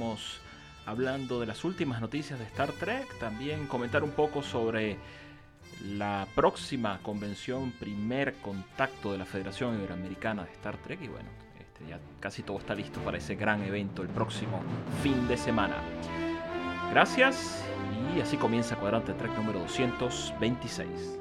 estaremos hablando de las últimas noticias de Star Trek, también comentar un poco sobre la próxima convención, primer contacto de la Federación Iberoamericana de Star Trek y bueno, este, ya casi todo está listo para ese gran evento el próximo fin de semana. Gracias y así comienza Cuadrante Trek número 226.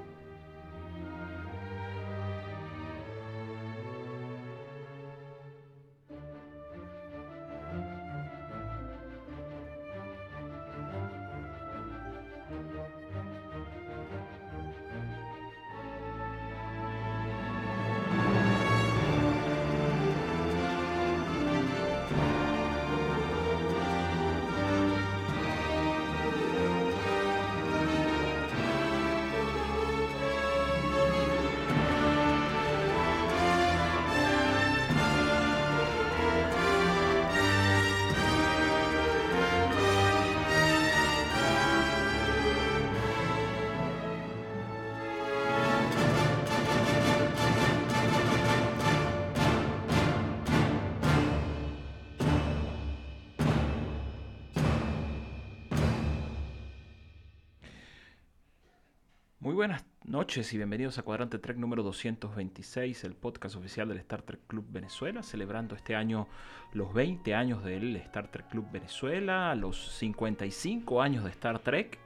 Noches y bienvenidos a Cuadrante Trek número 226, el podcast oficial del Star Trek Club Venezuela, celebrando este año los 20 años del Star Trek Club Venezuela, los 55 años de Star Trek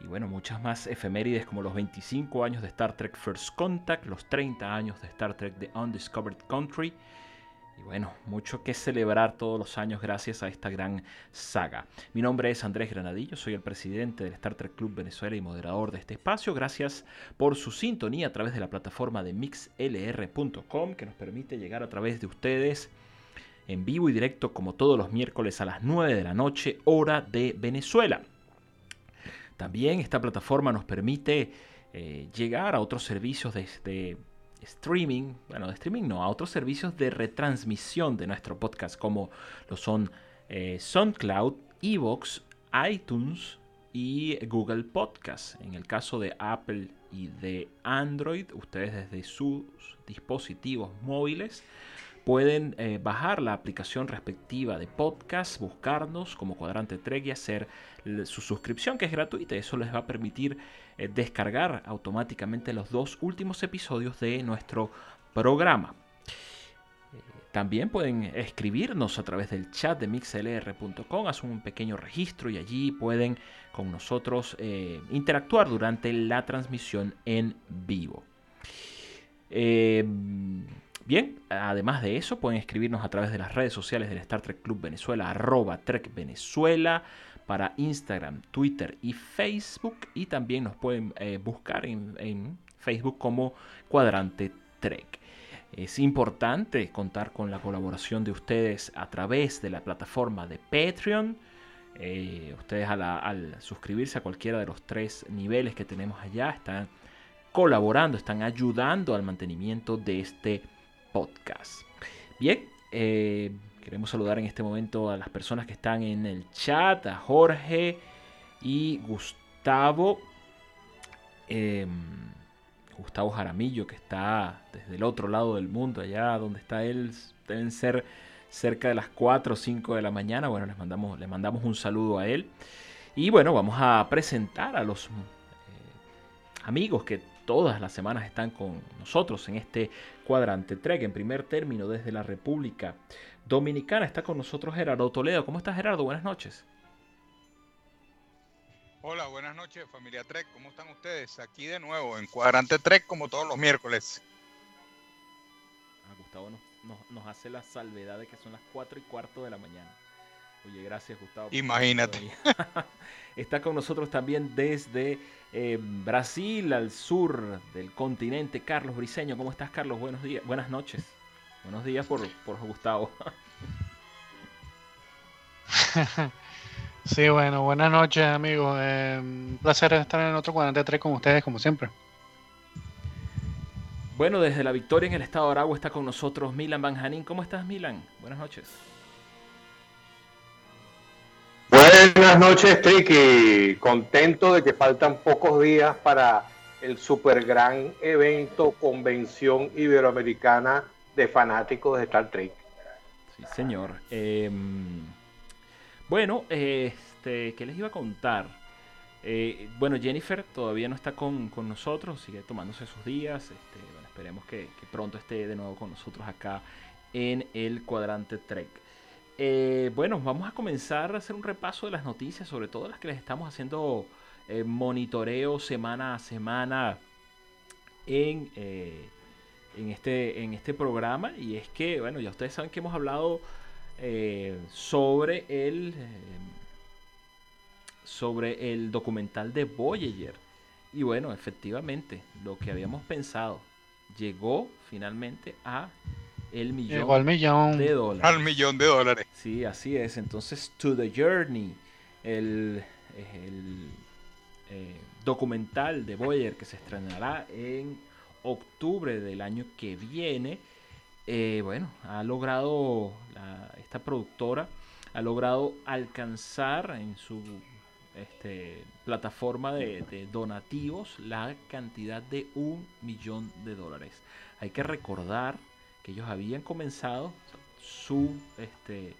y bueno, muchas más efemérides como los 25 años de Star Trek First Contact, los 30 años de Star Trek The Undiscovered Country y bueno, mucho que celebrar todos los años gracias a esta gran saga. Mi nombre es Andrés Granadillo, soy el presidente del Star Trek Club Venezuela y moderador de este espacio. Gracias por su sintonía a través de la plataforma de mixlr.com que nos permite llegar a través de ustedes en vivo y directo como todos los miércoles a las 9 de la noche, hora de Venezuela. También esta plataforma nos permite eh, llegar a otros servicios de, de streaming, bueno, de streaming no, a otros servicios de retransmisión de nuestro podcast, como lo son eh, SoundCloud, Evox, iTunes y Google Podcast. En el caso de Apple y de Android, ustedes desde sus dispositivos móviles pueden eh, bajar la aplicación respectiva de podcast, buscarnos como Cuadrante Trek y hacer su suscripción que es gratuita. Eso les va a permitir eh, descargar automáticamente los dos últimos episodios de nuestro programa. Eh, también pueden escribirnos a través del chat de mixlr.com, hacen un pequeño registro y allí pueden con nosotros interactuar durante la transmisión en vivo. Bien, además de eso, pueden escribirnos a través de las redes sociales del Star Trek Club Venezuela, arroba Trek Venezuela, para Instagram, Twitter y Facebook. Y también nos pueden eh, buscar en, Facebook como Cuadrante Trek. Es importante contar con la colaboración de ustedes a través de la plataforma de Patreon. Eh, ustedes al suscribirse a cualquiera de los tres niveles que tenemos allá están colaborando, están ayudando al mantenimiento de este podcast. Bien, eh, queremos saludar en este momento a las personas que están en el chat, a Jorge y Gustavo. Em, Gustavo Jaramillo, que está desde el otro lado del mundo, allá donde está él, deben ser cerca de las 4 o 5 de la mañana. Bueno, les mandamos, le mandamos un saludo a él. Y bueno, vamos a presentar a los eh, amigos que todas las semanas están con nosotros en este cuadrante Trek. En primer término, desde la República Dominicana está con nosotros Gerardo Toledo. ¿Cómo estás, Gerardo? Buenas noches. Hola, buenas noches, familia Trek. ¿Cómo están ustedes? Aquí de nuevo en Cuadrante Trek, como todos los miércoles. Ah, Gustavo nos, hace la salvedad de que son las 4 y cuarto de la mañana. Oye, gracias, Gustavo. Imagínate. Está con nosotros también desde eh, Brasil, al sur del continente, Carlos Briseño. ¿Cómo estás, Carlos? Buenos días, buenas noches. Buenos días por, por Gustavo. sí, bueno, buenas noches, amigos. Eh, un placer estar en otro 43 con ustedes, como siempre. Bueno, desde la victoria en el estado de Aragua está con nosotros Milan Banjanín. ¿Cómo estás, Milan? Buenas noches. Buenas noches, Tricky. Contento de que faltan pocos días para el super gran evento, convención iberoamericana de fanáticos de Star Trek. Sí, señor. Em, bueno, este, ¿qué les iba a contar? Eh, bueno, Jennifer todavía no está con, nosotros, sigue tomándose sus días. Este, bueno, esperemos que, pronto esté de nuevo con nosotros acá en el cuadrante Trek. Eh, bueno, vamos a comenzar a hacer un repaso de las noticias, sobre todo las que les estamos haciendo eh, monitoreo semana a semana en, en, este, en este programa. Y es que, bueno, ya ustedes saben que hemos hablado sobre el sobre el documental de Voyager. Y bueno, efectivamente, lo que habíamos pensado llegó finalmente a el millón, al millón de dólares. Al millón de dólares. Sí, así es. Entonces, To the Journey, el, eh, documental de Voyager que se estrenará en octubre del año que viene, eh, bueno, ha logrado esta productora ha logrado alcanzar en su este, plataforma de, donativos la cantidad de un millón de dólares. Hay que recordar que ellos habían comenzado su este,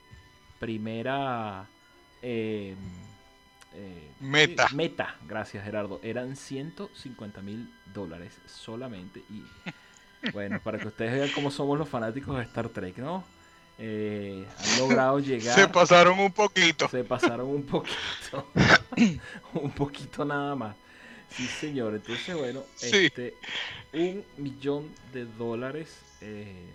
primera em, eh, meta. meta, gracias Gerardo, eran 150 mil dólares solamente. Y bueno, para que ustedes vean cómo somos los fanáticos de Star Trek, ¿no? Eh, han logrado llegar. Se pasaron un poquito. Se pasaron un poquito. un poquito nada más. Sí, señor. Entonces, bueno, este, un millón de dólares eh,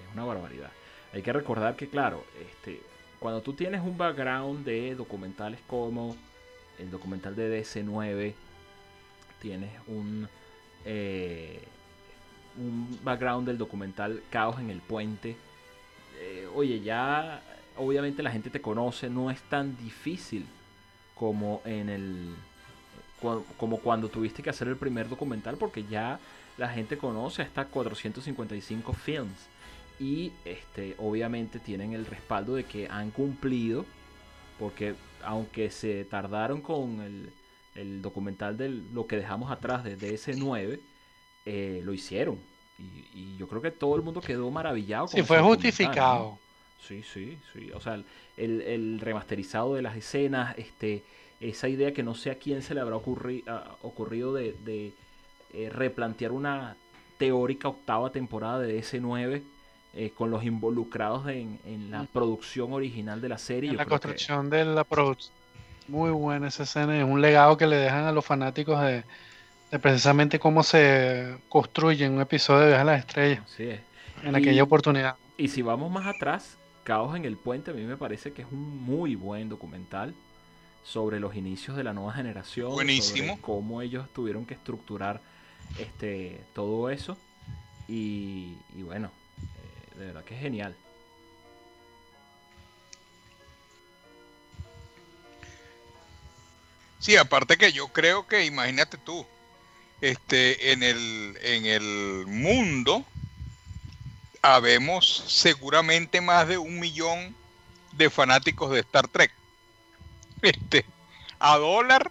es una barbaridad. Hay que recordar que, claro, este, cuando tú tienes un background de documentales como el documental de DC9, tienes un, eh, un background del documental Caos en el Puente, eh, oye, ya obviamente la gente te conoce, no es tan difícil como en el como cuando tuviste que hacer el primer documental porque ya la gente conoce hasta 455 films y este obviamente tienen el respaldo de que han cumplido porque aunque se tardaron con el, el documental de lo que dejamos atrás de DS9 eh, lo hicieron y, yo creo que todo el mundo quedó maravillado. Con sí, fue justificado. Sí, sí, sí. O sea, el, remasterizado de las escenas, este, esa idea que no sé a quién se le habrá ocurrido de, eh, replantear una teórica octava temporada de DS9 eh, con los involucrados en, la producción original de la serie. la construcción de la producción. Muy buena esa escena, es un legado que le dejan a los fanáticos de, de precisamente cómo se construye un episodio de Viaje a las Estrellas. En aquella oportunidad. Y si vamos más atrás, Caos en el Puente a mí me parece que es un muy buen documental sobre los inicios de la nueva generación. Buenísimo. cómo ellos tuvieron que estructurar este, todo eso. Y, bueno, eh, de verdad que es genial. Sí, aparte que yo creo que, imagínate tú, este, en, el, en el mundo habemos seguramente más de un millón de fanáticos de Star Trek. Este, a dólar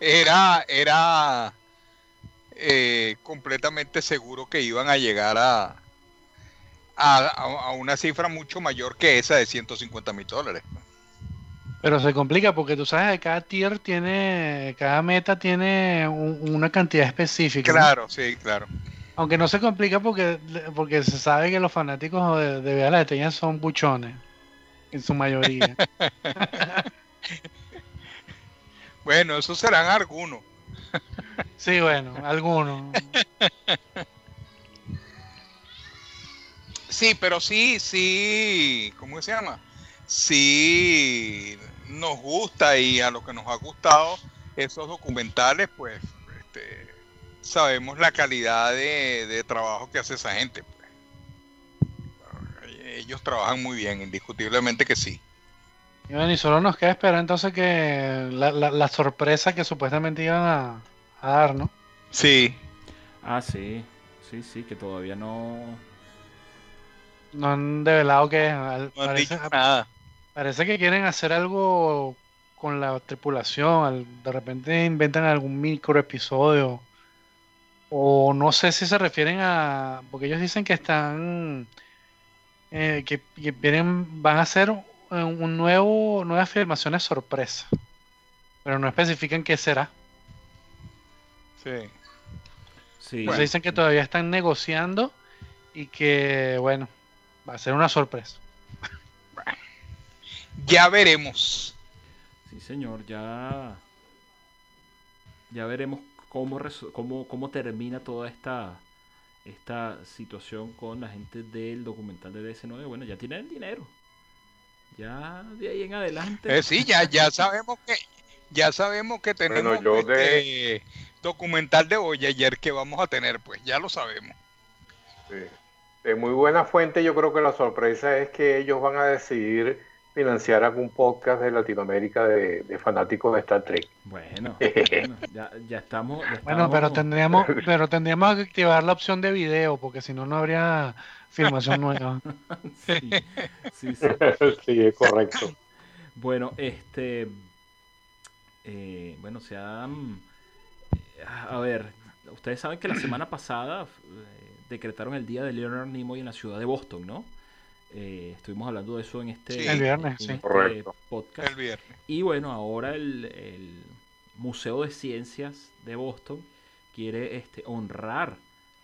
era, era eh, completamente seguro que iban a llegar a, a, a, una cifra mucho mayor que esa de 150 mil dólares. Pero se complica porque tú sabes que cada tier tiene, cada meta tiene una cantidad específica. Claro, sí, claro. Aunque no se complica porque, porque se sabe que los fanáticos de, de la Estrella son buchones, en su mayoría. bueno, esos serán algunos. sí, bueno, algunos. Sí, pero sí, sí, ¿cómo se llama? Sí, nos gusta y a lo que nos ha gustado esos documentales, pues este, sabemos la calidad de, trabajo que hace esa gente. Pues. Ellos trabajan muy bien, indiscutiblemente que sí. Y bueno, y solo nos queda esperar entonces que la, sorpresa que supuestamente iban a, dar, ¿no? Sí. Ah, sí. Sí, sí, que todavía no. No han develado que. No han dicho nada. Parece que quieren hacer algo con la tripulación. de repente inventan algún micro episodio. O no sé si se refieren a. Porque ellos dicen que están eh, que, vienen, van a hacer un nuevo, nuevas filmaciones sorpresa, pero no especifican qué será. Sí. sí. dicen que todavía están negociando y que, bueno, va a ser una sorpresa. Ya veremos. Sí, señor, ya. Ya veremos cómo, cómo, cómo termina toda esta, esta situación con la gente del documental de DS9. Bueno, ya tienen el dinero. Ya de ahí en adelante. Eh, sí, ya, ya sabemos que ya sabemos que tenemos este documental de hoy ayer que vamos a tener, pues ya lo sabemos. Sí. De muy buena fuente, yo creo que la sorpresa es que ellos van a decidir financiar algún podcast de Latinoamérica de, fanáticos de Star Trek. Bueno, ya, estamos, Bueno, pero tendríamos, pero tendríamos que activar la opción de video, porque si no, no habría filmación nueva. sí, sí, sí. sí, es correcto. Bueno, este. Eh, bueno, se han. A ver, ustedes saben que la semana pasada eh, decretaron el día de Leonard Nimoy en la ciudad de Boston, ¿no? Eh, estuvimos hablando de eso en este, este podcast. Y bueno, ahora el, Museo de Ciencias de Boston quiere este, honrar,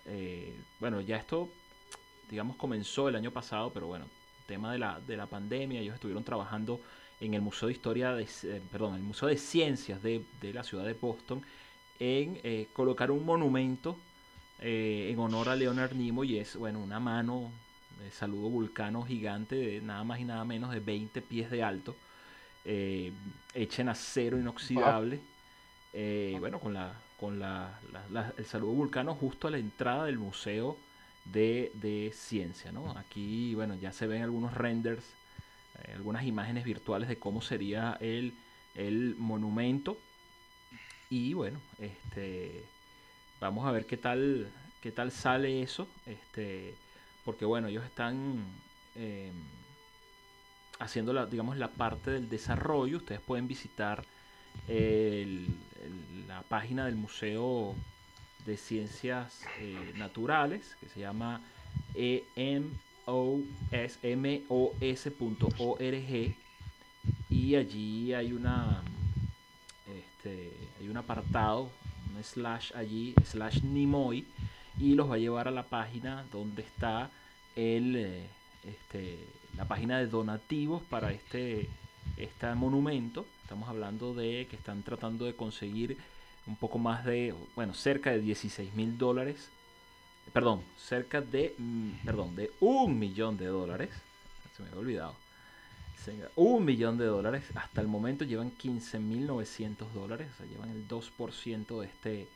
eh, bueno, ya esto, digamos, comenzó el año pasado, pero bueno, tema de la, de la pandemia, ellos estuvieron trabajando en el Museo de Historia, de, eh, perdón, el Museo de Ciencias de, la ciudad de Boston, en colocar un monumento en honor a Leonard Nimoy y es, bueno, una mano saludo vulcano gigante de nada más y nada menos de 20 pies de alto, eh, hecha en acero inoxidable. Eh, bueno, con, la, con la, el saludo vulcano justo a la entrada del Museo de, Ciencia. ¿no? Aquí, bueno, ya se ven algunos renders, eh, algunas imágenes virtuales de cómo sería el, el monumento. Y bueno, este, vamos a ver qué tal, qué tal sale eso. Este, porque bueno, ellos están em, haciendo la, digamos, la parte del desarrollo. Ustedes pueden visitar la página del Museo de Ciencias eh, Naturales, que se llama emosmos.org y allí hay una este, hay un apartado, un slash allí, slash Nimoy, y los va a llevar a la página donde está el, eh, este, la página de donativos para este, este monumento. Estamos hablando de que están tratando de conseguir un poco más de, bueno, cerca de 16 mil dólares. Perdón, cerca de, mm, perdón, de un millón de dólares. Se me había olvidado. Un millón de dólares. Hasta el momento llevan 15.900 dólares. O sea, llevan el 2% de, este,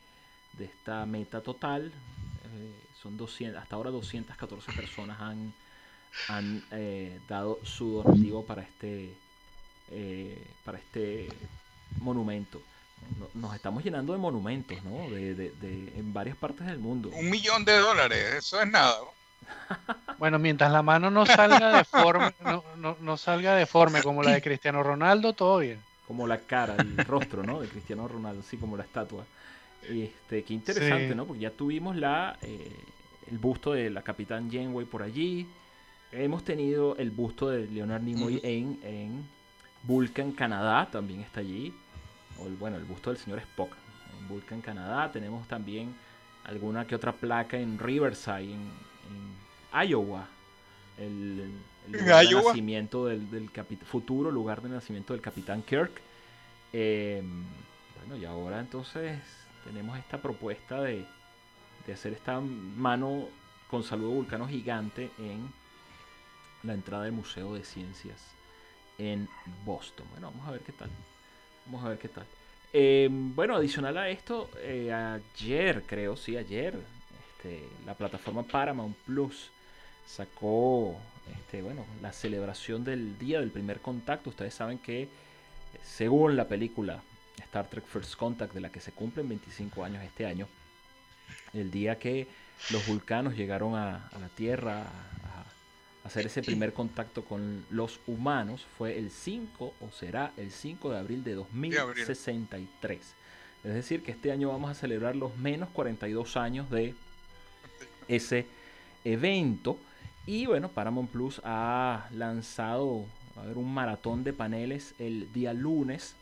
de esta meta total. Eh, son 200, hasta ahora 214 personas han, han eh, dado su donativo para este, eh, para este monumento. Nos estamos llenando de monumentos, ¿no? De, de, en varias partes del mundo. Un millón de dólares, eso es nada. Bueno, mientras la mano no salga deforme, no, no, no salga deforme como la de Cristiano Ronaldo, todo bien. Como la cara, el rostro, ¿no? De Cristiano Ronaldo, así como la estatua. Este, qué interesante, ¿no? Porque ya tuvimos la, eh, el busto de la capitán Janeway por allí. Hemos tenido el busto de Leonard Nimoy en, en Vulcan, Canadá, también está allí. O el, bueno, el busto del señor Spock en Vulcan, Canadá. Tenemos también alguna que otra placa en Riverside, en, Iowa. El, lugar de nacimiento del, del futuro lugar de nacimiento del capitán Kirk. Em, bueno, y ahora entonces tenemos esta propuesta de, hacer esta mano con saludo vulcano gigante en la entrada del Museo de Ciencias en Boston. Bueno, vamos a ver qué tal. Vamos a ver qué tal. Em, bueno, adicional a esto, eh, ayer creo, sí, ayer, este, la plataforma Paramount Plus sacó este, bueno, la celebración del día del primer contacto. Ustedes saben que, según la película Star Trek First Contact, de la que se cumplen 25 años este año, el día que los vulcanos llegaron a, la Tierra a, hacer ese primer contacto con los humanos, fue el 5 o será el 5 de abril de 2063. Es decir, que este año vamos a celebrar los menos 42 años de ese evento. Y bueno, Paramount Plus ha lanzado, a un maratón de paneles el día lunes.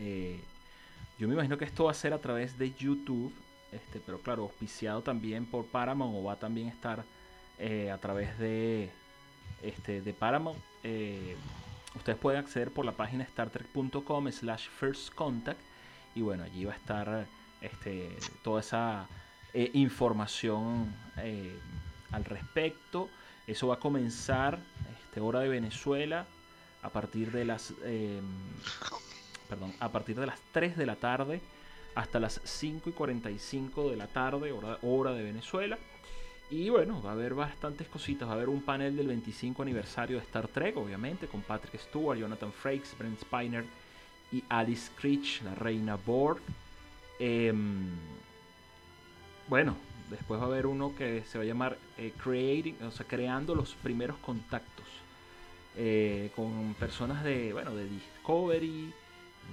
Eh, yo me imagino que esto va a ser a través de YouTube, este, pero claro, auspiciado también por Paramount o va a también estar eh, a través de, este, de Paramount. Eh, ustedes pueden acceder por la página startrek.com slash first contact y bueno, allí va a estar este, toda esa información al respecto. Eso va a comenzar, este, hora de Venezuela, a partir de las, em, perdón, a partir de las 3 de la tarde hasta las 5 y 45 de la tarde, hora, hora de Venezuela. Y bueno, va a haber bastantes cositas. Va a haber un panel del 25 aniversario de Star Trek, obviamente, con Patrick Stewart, Jonathan Frakes, Brent Spiner y Alice Creech, la reina Borg. Em, bueno, Después va a haber uno que se va a llamar eh, creando los primeros contactos eh, con personas de, bueno, de Discovery,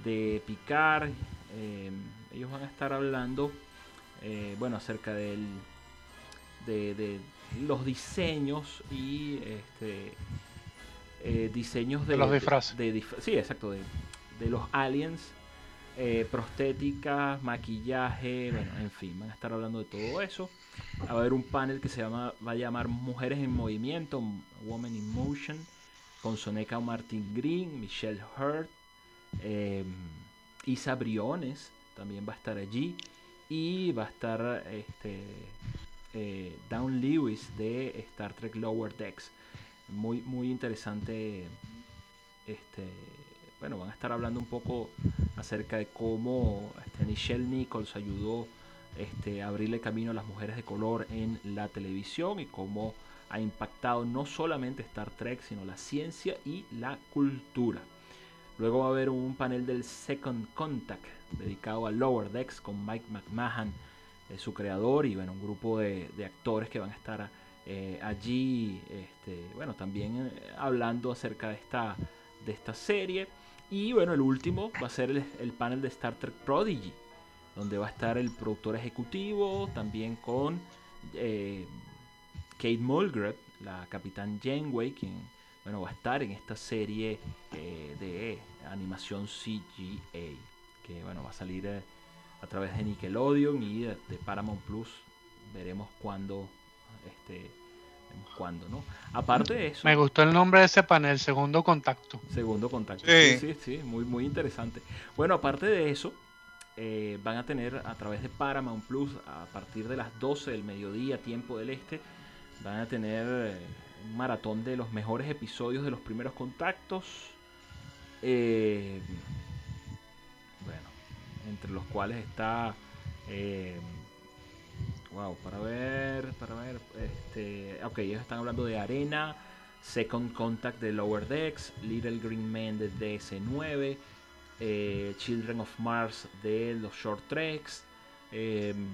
de Picard. Eh, ellos van a estar hablando, bueno, acerca del, de, los diseños y este, diseños de, de los disfraces. sí, exacto, de, de los aliens eh, prostéticas, maquillaje, bueno, en fin, van a estar hablando de todo eso. Va a haber un panel que se llama, va a llamar Mujeres en Movimiento, Women in Motion, con Soneca Martin Green, Michelle Hurt, eh, Isa Briones también va a estar allí. Y va a estar este, eh, Down Lewis de Star Trek Lower Decks. Muy, muy interesante este, bueno, van a estar hablando un poco acerca de cómo este, Michelle Nichols ayudó este, a abrirle camino a las mujeres de color en la televisión y cómo ha impactado no solamente Star Trek, sino la ciencia y la cultura. Luego va a haber un panel del Second Contact dedicado a Lower Decks con Mike McMahon, su creador, y bueno, un grupo de, actores que van a estar eh, allí, este, bueno, también eh, hablando acerca de esta, de esta serie. Y bueno, el último va a ser el, panel de Star Trek Prodigy, donde va a estar el productor ejecutivo, también con eh, Kate Mulgrew, la capitán Janeway, quien bueno, va a estar en esta serie eh, de animación CGA, que bueno, va a salir eh, a través de Nickelodeon y de, de Paramount Plus. Veremos cuándo este, cuando, ¿no? Aparte de eso. Me gustó el nombre de ese panel, Segundo Contacto. Segundo Contacto. Sí, sí, sí, muy, muy interesante. Bueno, aparte de eso, eh, van a tener a través de Paramount Plus, a partir de las 12 del mediodía, tiempo del este, van a tener eh, un maratón de los mejores episodios de los primeros contactos. Eh, entre los cuales está Wow, para ver, para ver, este, ok, ellos están hablando de Arena, Second Contact de Lower Decks, Little Green Men de DS9, eh, Children of Mars de los Short Treks, em,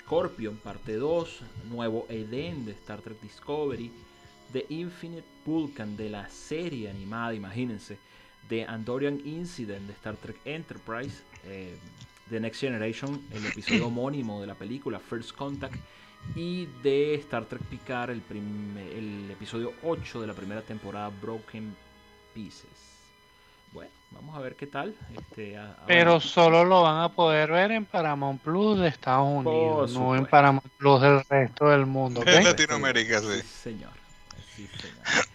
Scorpion parte 2, Nuevo Eden de Star Trek Discovery, The Infinite Vulcan de la serie animada, imagínense, The Andorian Incident de Star Trek Enterprise, em, The Next Generation, el episodio homónimo de la película First Contact, y de Star Trek Picard, el, el episodio 8 de la primera temporada Broken Pieces. Bueno, vamos a ver qué tal. Este, Pero solo lo van a poder ver en Paramount Plus de Estados Unidos, no en Paramount Plus del resto del mundo. En Latinoamérica, sí. señor.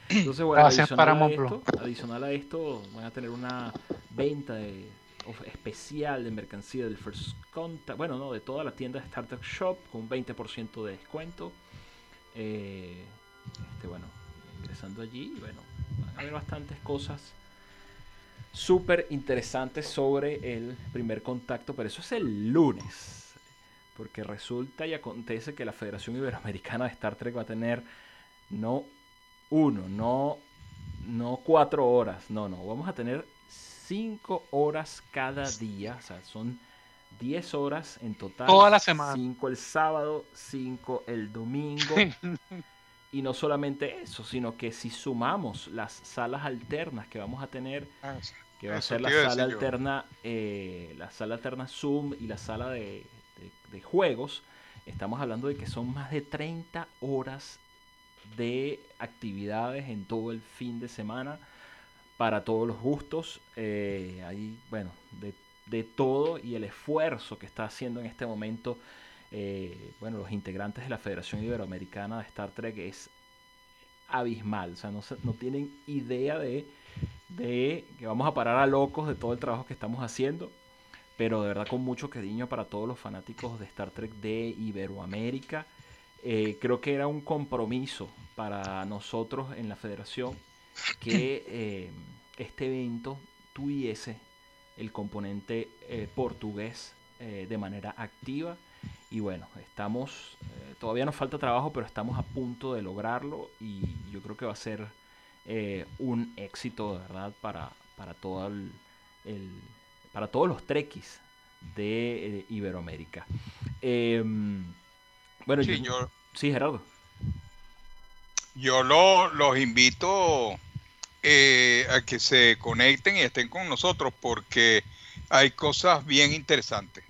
Entonces, bueno, adicional a esto, van a tener una venta de especial de mercancía del First Contact, bueno, no, de toda la tienda de Startup Shop con un 20% de descuento. Eh, este, bueno, ingresando allí, bueno, van a haber bastantes cosas súper interesantes sobre el primer contacto, pero eso es el lunes, porque resulta y acontece que la Federación Iberoamericana de Star Trek va a tener no uno, no, no cuatro horas, no, no, vamos a tener 5 horas cada día, o sea, son 10 horas en total. Toda la semana. 5 el sábado, 5 el domingo. y no solamente eso, sino que si sumamos las salas alternas que vamos a tener, ah, que va a ser la sala alterna, eh, la sala alterna Zoom y la sala de, juegos, estamos hablando de que son más de 30 horas de actividades en todo el fin de semana para todos los gustos. Eh, bueno, de, de, todo y el esfuerzo que está haciendo en este momento, eh, bueno, los integrantes de la Federación Iberoamericana de Star Trek es abismal. O sea, no, no tienen idea de, de que vamos a parar a locos de todo el trabajo que estamos haciendo. Pero de verdad con mucho cariño para todos los fanáticos de Star Trek de Iberoamérica. Eh, creo que era un compromiso para nosotros en la federación que eh, este evento tuviese el componente eh, portugués de manera activa. Y bueno, estamos, todavía nos falta trabajo, pero estamos a punto de lograrlo y yo creo que va a ser un éxito, de verdad, para, para, todo el, para todos los trequis de Iberoamérica. Em, bueno, yo, Sí, Gerardo. Yo los invito eh, a que se conecten y estén con nosotros porque hay cosas bien interesantes.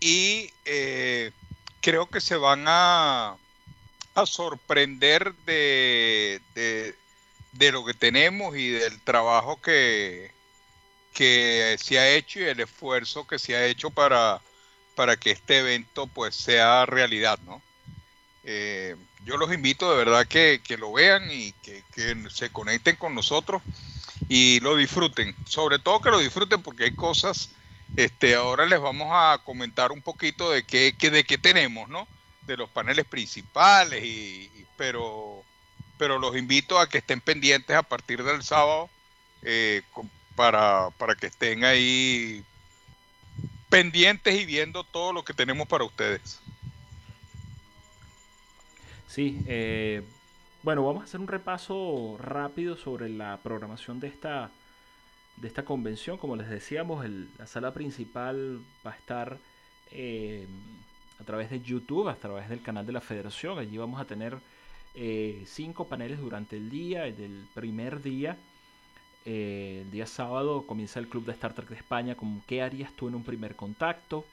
Y eh, creo que se van a, a sorprender de, de, lo que tenemos y del trabajo que, que se ha hecho y el esfuerzo que se ha hecho para, para que este evento pues sea realidad, ¿no? Eh, yo los invito de verdad que, lo vean y que, se conecten con nosotros y lo disfruten. Sobre todo que lo disfruten porque hay cosas, este, ahora les vamos a comentar un poquito de qué, de qué tenemos, ¿no? De los paneles principales, y, pero, pero los invito a que estén pendientes a partir del sábado eh, para, para que estén ahí pendientes y viendo todo lo que tenemos para ustedes. Sí, eh, bueno, vamos a hacer un repaso rápido sobre la programación de esta, de esta convención. Como les decíamos, la sala principal va a estar eh, a través de YouTube, a través del canal de la Federación. Allí vamos a tener eh, cinco paneles durante el día. El primer día, el día sábado, comienza el Club de Star Trek de España con ¿Qué harías tú en un primer contacto?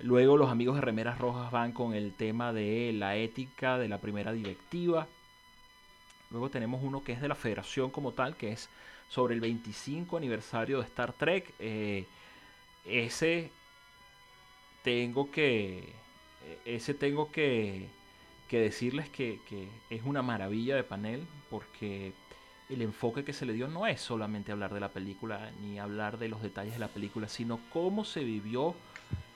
Luego los amigos de Remeras Rojas van con el tema de la ética de la primera directiva. Luego tenemos uno que es de la federación como tal, que es sobre el 25 aniversario de Star Trek. Eh, ese tengo que. Ese tengo que, que decirles que, que, es una maravilla de panel. Porque el enfoque que se le dio no es solamente hablar de la película ni hablar de los detalles de la película, sino cómo se vivió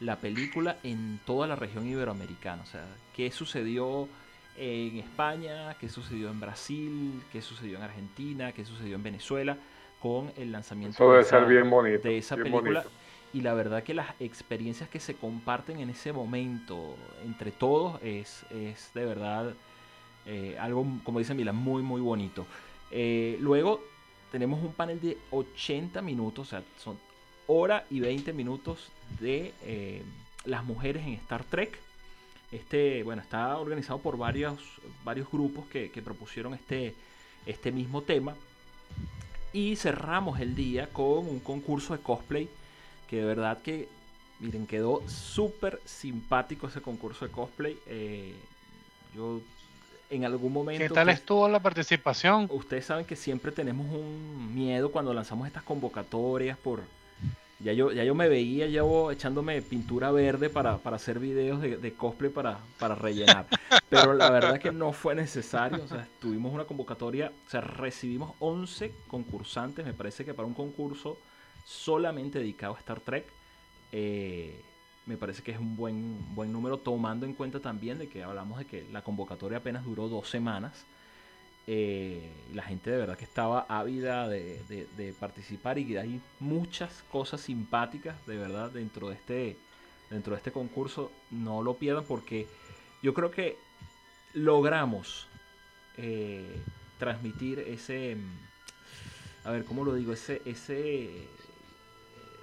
la película en toda la región iberoamericana. O sea, qué sucedió en España, qué sucedió en Brasil, qué sucedió en Argentina, qué sucedió en Venezuela con el lanzamiento de, esa, de esa película. Y la verdad que las experiencias que se comparten en ese momento entre todos es, es de verdad eh, algo, como dice Mila, muy, muy bonito. Eh, luego tenemos un panel de 80 minutos, o sea, son hora y 20 minutos de eh, las mujeres en Star Trek. Este, bueno, está organizado por varios, varios grupos que, propusieron este, este mismo tema. Y cerramos el día con un concurso de cosplay que de verdad que, miren, quedó súper simpático ese concurso de cosplay. Eh, yo en algún momento... ¿Qué tal estuvo la participación? Ustedes saben que siempre tenemos un miedo cuando lanzamos estas convocatorias por ya yo, ya yo me veía yo echándome pintura verde para, hacer videos de, cosplay para, para, rellenar. Pero la verdad que no fue necesario. O sea, tuvimos una convocatoria, o sea, recibimos 11 concursantes, me parece que para un concurso solamente dedicado a Star Trek. Eh, me parece que es un buen, buen número, tomando en cuenta también de que hablamos de que la convocatoria apenas duró dos semanas. Eh, la gente de verdad que estaba ávida de, participar y hay muchas cosas simpáticas de verdad dentro de este dentro de este concurso no lo pierdan porque yo creo que logramos eh, transmitir ese a ver cómo lo digo ese ese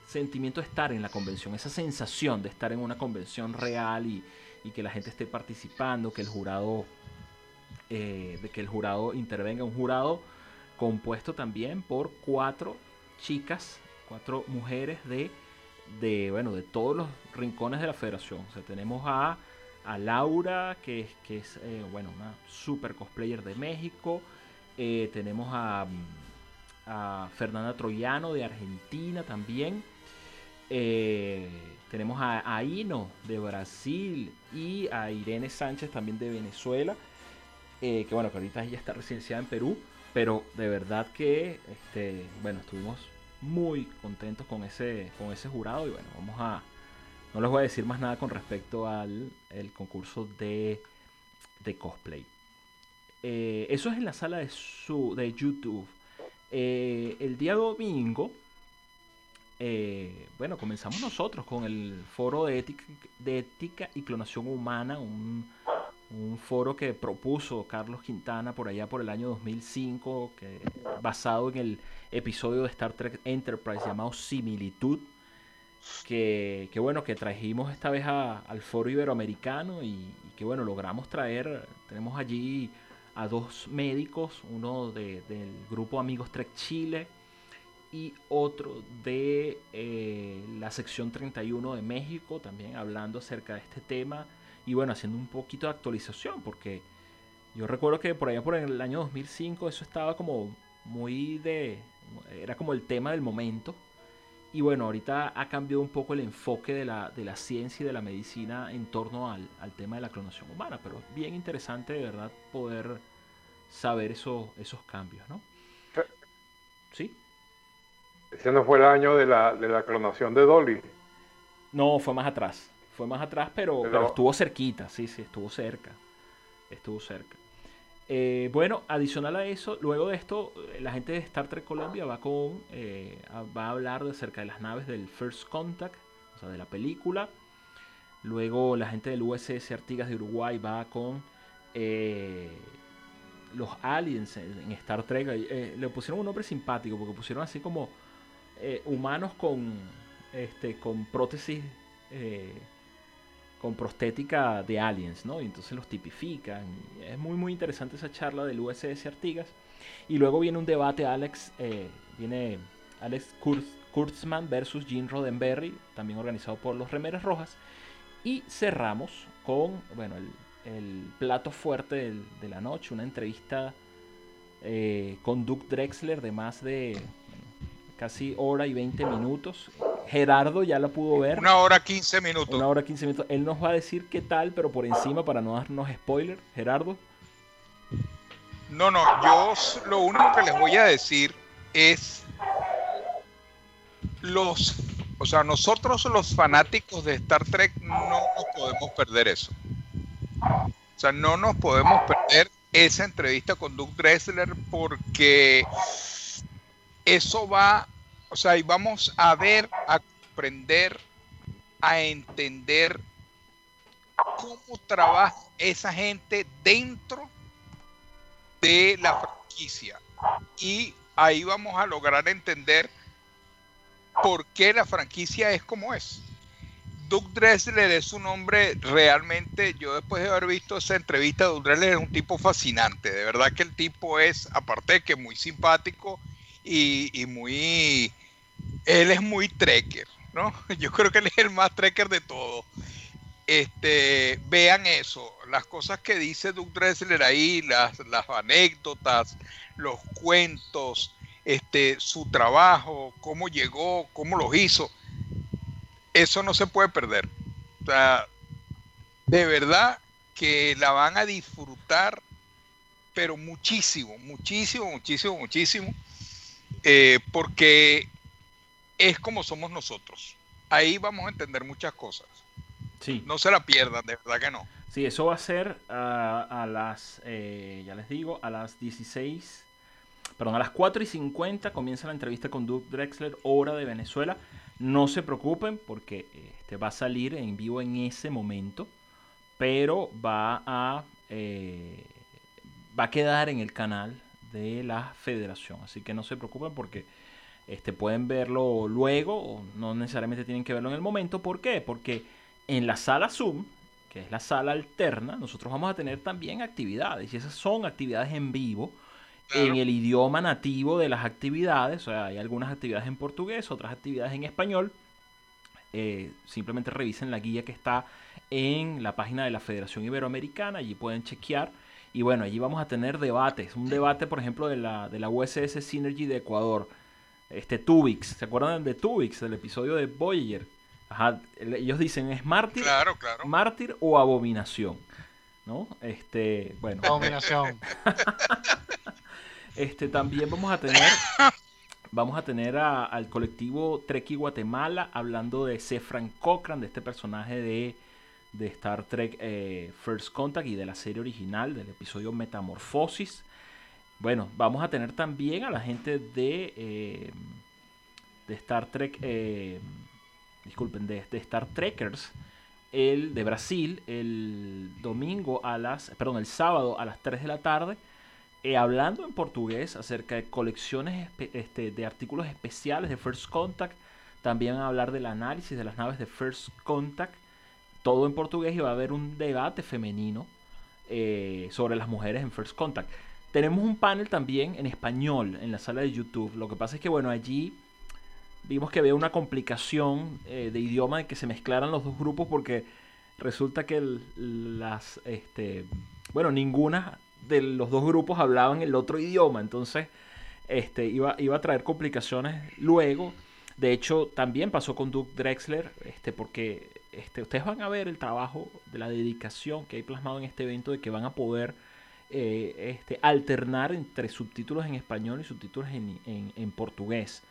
sentimiento de estar en la convención esa sensación de estar en una convención real y, y que la gente esté participando que el jurado eh, de que el jurado intervenga, un jurado compuesto también por cuatro chicas, cuatro mujeres de, de, bueno, de todos los rincones de la federación. O sea, tenemos a a Laura, que es, que es bueno, una super cosplayer de México. tenemos a, a, Fernanda Troyano de Argentina también. tenemos a, a Ino de Brasil y a Irene Sánchez también de Venezuela. Que bueno, que ahorita ella está residenciada en Perú. Pero de verdad que, este, bueno, estuvimos muy contentos con ese, con ese jurado y bueno, vamos a... No les voy a decir más nada con respecto al el concurso de, de cosplay. Eh, eso es en la sala de, su, de YouTube. Eh, el día domingo, eh, bueno, comenzamos nosotros con el foro de ética, de ética y clonación humana, un un foro que propuso Carlos Quintana por allá por el año 2005, que, basado en el episodio de Star Trek Enterprise llamado Similitud, que, bueno, que trajimos esta vez al foro iberoamericano y, que bueno, logramos traer, tenemos allí a dos médicos, uno del grupo Amigos Trek Chile y otro de eh, la sección 31 de México, también hablando acerca de este tema y bueno, haciendo un poquito de actualización, porque yo recuerdo que por allá por el año 2005 eso estaba como muy de... era como el tema del momento. Y bueno, ahorita ha cambiado un poco el enfoque de la, de la ciencia y de la medicina en torno al, tema de la clonación humana, pero es bien interesante de verdad poder saber eso, esos cambios, ¿no? ¿Sí? Ese no fue el año de la, de la clonación de Dolly. No, fue más atrás. Fue más atrás, pero, estuvo cerquita, sí, sí, estuvo cerca. Estuvo cerca. Eh, bueno, adicional a eso, luego de esto, eh, la gente de Star Trek Colombia va con eh, va a hablar acerca de las naves del First Contact, o sea, de la película. Luego la gente del USS Artigas de Uruguay va con los aliens en, Star Trek. le pusieron un nombre simpático porque pusieron así como humanos con, este, con prótesis con prostética de aliens, ¿no? Y entonces los tipifican. Es muy, muy interesante esa charla del USS Artigas. Y luego viene un debate, Alex, eh, viene Alex Kurtzman versus Gene Roddenberry, también organizado por los Remeras Rojas. Y cerramos con, bueno, el, plato fuerte de la noche, una entrevista eh, con Duke Drexler de más de casi hora y 20 minutos Gerardo ya la pudo ver. Una hora 15 minutos. Una hora 15 minutos. Él nos va a decir qué tal, pero por encima para no darnos spoiler. Gerardo. No, no, yo lo único que les voy a decir es los, o sea, nosotros los fanáticos de Star Trek no nos podemos perder eso. O sea, no nos podemos perder esa entrevista con Doug Dressler porque eso va o sea, y vamos a ver, a comprender, a entender cómo trabaja esa gente dentro de la franquicia. Y ahí vamos a lograr entender por qué la franquicia es como es. Doug Dressler es un hombre realmente, yo después de haber visto esa entrevista, Doug Dressler es un tipo fascinante, de verdad que el tipo es, aparte de que muy simpático y, y muy él es muy trekker, ¿no? Yo creo que él es el más trekker de todo. Este, vean eso, las cosas que dice Doug Dressler ahí, las, las anécdotas, los cuentos, este, su trabajo, cómo llegó, cómo lo hizo. Eso no se puede perder. O sea, de verdad que la van a disfrutar, pero muchísimo, muchísimo, muchísimo, muchísimo. Eh, porque es como somos nosotros. Ahí vamos a entender muchas cosas. Sí. No se la pierdan, de verdad que no. Sí, eso va a ser a, las, eh, ya les digo, a las 16, perdón, a las 4 y 50 comienza la entrevista con Doug Drexler, hora de Venezuela. No se preocupen porque este, va a salir en vivo en ese momento, pero va a, eh, va a quedar en el canal de la federación. Así que no se preocupen porque este, pueden verlo luego, o no necesariamente tienen que verlo en el momento. ¿Por qué? Porque en la sala Zoom, que es la sala alterna, nosotros vamos a tener también actividades. Y esas son actividades en vivo, en el idioma nativo de las actividades. O sea, hay algunas actividades en portugués, otras actividades en español. Eh, simplemente revisen la guía que está en la página de la Federación Iberoamericana, allí pueden chequear. Y bueno, allí vamos a tener debates. Un debate, por ejemplo, de la, de la USS Synergy de Ecuador. Este Tubix, ¿se acuerdan de Tubix, del episodio de Voyager? Ajá, ellos dicen, ¿es mártir, claro, claro. mártir o abominación? ¿No? Este, bueno. Abominación. este, también vamos a tener Vamos a tener al colectivo Treki Guatemala hablando de Sefran Cochran, de este personaje de, Star Trek eh, First Contact y de la serie original, del episodio Metamorfosis. Bueno, vamos a tener también a la gente de, eh, de Star Trek, eh, disculpen, de, Star Trekkers, el de Brasil, el domingo a las, perdón, el sábado a las 3 de la tarde eh, hablando en portugués acerca de colecciones este, de artículos especiales de First Contact. También a hablar del análisis de las naves de First Contact. Todo en portugués y va a haber un debate femenino sobre las mujeres en First Contact. Tenemos un panel también en español en la sala de YouTube. Lo que pasa es que, bueno, allí vimos que había una complicación eh, de idioma de que se mezclaran los dos grupos porque resulta que las, este, bueno, ninguna de los dos grupos hablaban el otro idioma, entonces este, iba, iba a traer complicaciones luego. De hecho, también pasó con Duke Drexler, este, porque este, ustedes van a ver el trabajo de la dedicación que hay plasmado en este evento, de que van a poder eh, este, alternar entre subtítulos en español y subtítulos en, en, portugués,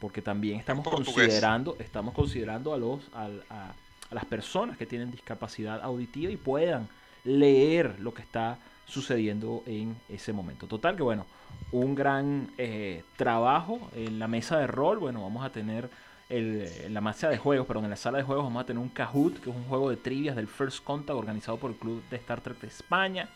porque también estamos considerando, estamos considerando a los a, a, las personas que tienen discapacidad auditiva y puedan leer lo que está sucediendo en ese momento. Total que bueno, un gran eh, trabajo en la mesa de rol. Bueno, vamos a tener en la mesa de juegos, perdón, en la sala de juegos vamos a tener un Kahoot, que es un juego de trivias del First Contact organizado por el Club de Star Trek de España.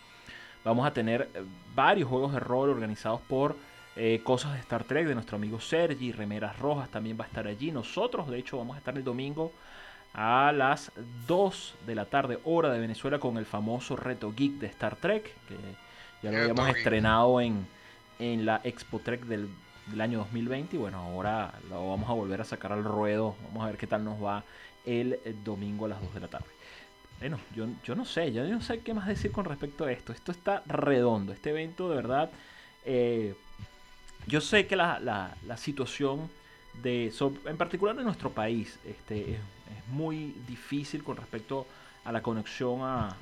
Vamos a tener eh, varios juegos de rol organizados por eh, Cosas de Star Trek de nuestro amigo Sergi, Remeras Rojas también va a estar allí. Nosotros, de hecho, vamos a estar el domingo a las 2 de la tarde, hora de Venezuela, con el famoso reto geek de Star Trek, que ya lo habíamos estrenado en, en la Expo Trek del, año 2020. Y bueno, ahora lo vamos a volver a sacar al ruedo. Vamos a ver qué tal nos va el, domingo a las 2 de la tarde. Bueno, yo, yo no sé, yo no sé qué más decir con respecto a esto. Esto está redondo. Este evento, de verdad, eh, yo sé que la, la, situación de, en particular de nuestro país, este, es es muy difícil con respecto a la conexión a,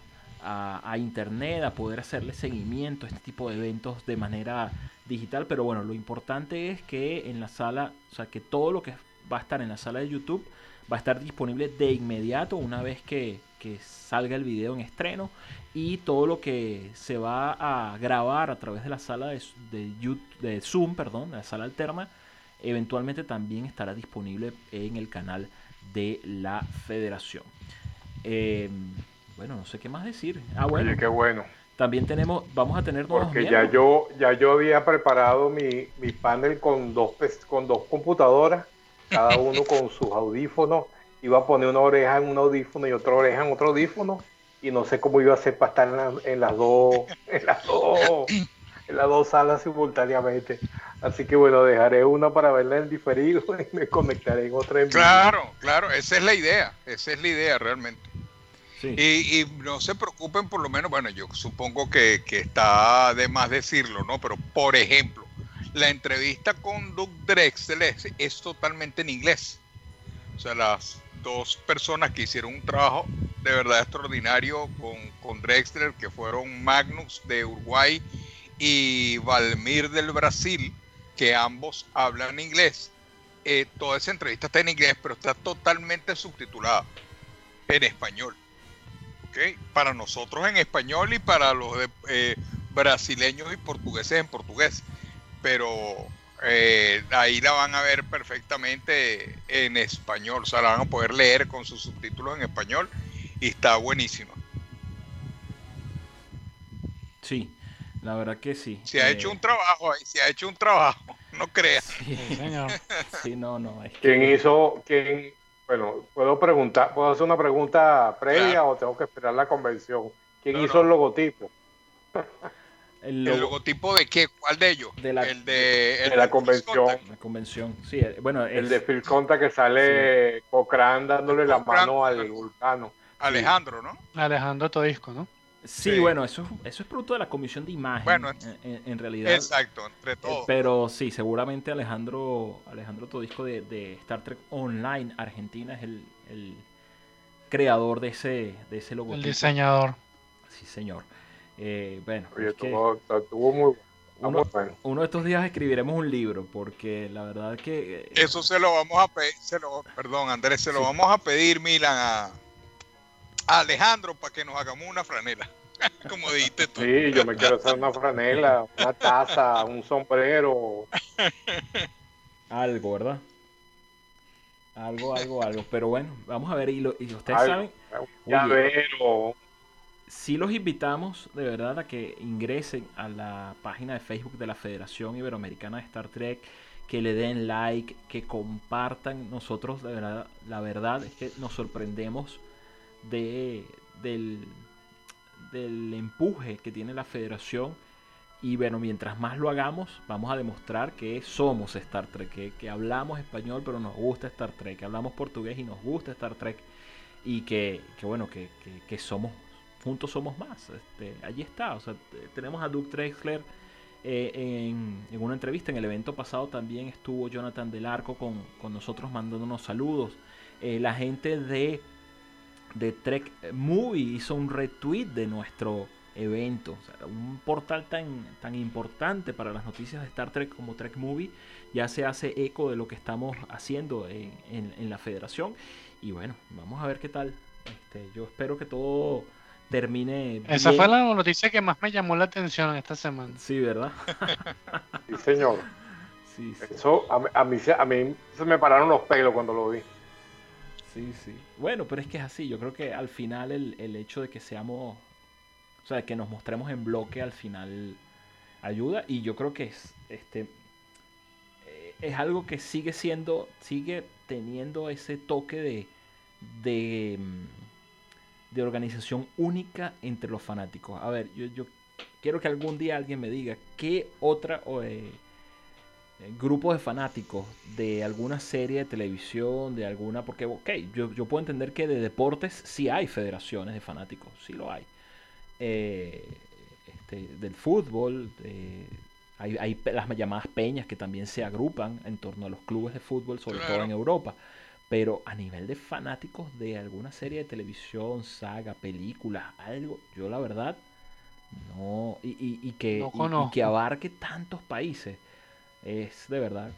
internet, a poder hacerle seguimiento a este tipo de eventos de manera digital. Pero bueno, lo importante es que en la sala, o sea, que todo lo que va a estar en la sala de YouTube va a estar disponible de inmediato una vez que, salga el video en estreno y todo lo que se va a grabar a través de la sala de, de, de Zoom, perdón, la sala alterna, eventualmente también estará disponible en el canal de la federación. Em, bueno, no sé qué más decir. Ah, bueno. qué bueno. También tenemos, vamos a tener nuevos Porque ya yo, ya yo había preparado mi, mi panel con dos, con dos computadoras, cada uno con sus audífonos. Iba a poner una oreja en un audífono y otra oreja en otro audífono. Y no sé cómo iba a hacer para estar en, las dos, en las dos, en las dos salas simultáneamente. Así que bueno, dejaré una para verla en diferido y me conectaré en otra en Claro, claro, esa es la idea, esa es la idea realmente. Y, no se preocupen por lo menos, bueno, yo supongo que, está de más decirlo, ¿no? Pero por ejemplo, la entrevista con Doug Drexler es, totalmente en inglés. O sea, las dos personas que hicieron un trabajo de verdad extraordinario con, con Drexler, que fueron Magnus de Uruguay y Valmir del Brasil, que ambos hablan inglés. Eh, toda esa entrevista está en inglés, pero está totalmente subtitulada en español. ¿Okay? Para nosotros en español y para los eh, brasileños y portugueses en portugués. Pero eh, ahí la van a ver perfectamente en español, o sea, la van a poder leer con sus subtítulos en español y está buenísima. Sí, la verdad que sí. Se ha hecho eh, un trabajo ahí, se ha hecho un trabajo, no creas. Sí, no, no. ¿Quién hizo, quién, bueno, puedo preguntar, puedo hacer una pregunta previa o tengo que esperar la convención? ¿Quién hizo el logotipo? El, logotipo de qué? ¿Cuál de ellos? De la, el de, la convención. La convención, sí. Eh, bueno, el de Phil Conta que sale Cochrane dándole la mano al vulcano. Alejandro, ¿no? Alejandro Todisco, ¿no? Sí, bueno, eso, eso es producto de la comisión de imagen. Bueno, en, realidad. Exacto, entre todos. pero sí, seguramente Alejandro, Alejandro Todisco de, Star Trek Online Argentina es el, creador de ese, de ese logotipo. El diseñador. Sí, señor. Eh, bueno, muy uno, de estos días escribiremos un libro, porque la verdad que... Eh, Eso se lo vamos a pedir, perdón Andrés, se lo vamos a pedir, Milan, a, Alejandro para que nos hagamos una franela, como dijiste tú. Sí, yo me quiero hacer una franela, una taza, un sombrero. Algo, ¿verdad? Algo, algo, algo. Pero bueno, vamos a ver, y, ustedes saben... Un sí los invitamos de verdad a que ingresen a la página de Facebook de la Federación Iberoamericana de Star Trek, que le den like, que compartan. Nosotros, de verdad, la verdad es que nos sorprendemos de, del, del empuje que tiene la Federación. Y bueno, mientras más lo hagamos, vamos a demostrar que somos Star Trek, que, que, hablamos español pero nos gusta Star Trek, que hablamos portugués y nos gusta Star Trek, y que, que bueno, que, que somos juntos somos más. Este, allí está. O sea, tenemos a Doug Drexler eh, en, una entrevista. En el evento pasado también estuvo Jonathan Del Arco con, nosotros mandándonos saludos. Eh, la gente de, de Trek Movie hizo un retweet de nuestro evento. un portal tan, tan importante para las noticias de Star Trek como Trek Movie ya se hace eco de lo que estamos haciendo en, en la federación. Y bueno, vamos a ver qué tal. Este, yo espero que todo termine. Esa fue la noticia que más me llamó la atención esta semana. Sí, ¿verdad? sí, señor. Sí, Eso a, mí, a mí se me pararon los pelos cuando lo vi. Sí, sí. Bueno, pero es que es así. Yo creo que al final el, el hecho de que seamos. O sea, que nos mostremos en bloque al final ayuda. Y yo creo que es. Este, eh, es algo que sigue siendo. Sigue teniendo ese toque de. de mm, de organización única entre los fanáticos. A ver, yo, yo quiero que algún día alguien me diga qué otra eh, grupo de fanáticos de alguna serie de televisión, de alguna, porque, ok, yo, yo, puedo entender que de deportes sí hay federaciones de fanáticos, sí lo hay. Eh, este, del fútbol, hay, hay, las llamadas peñas que también se agrupan en torno a los clubes de fútbol, sobre todo en Europa. Pero a nivel de fanáticos de alguna serie de televisión, saga, película, algo, yo la verdad, no. Y, y, que, que abarque tantos países, es de verdad.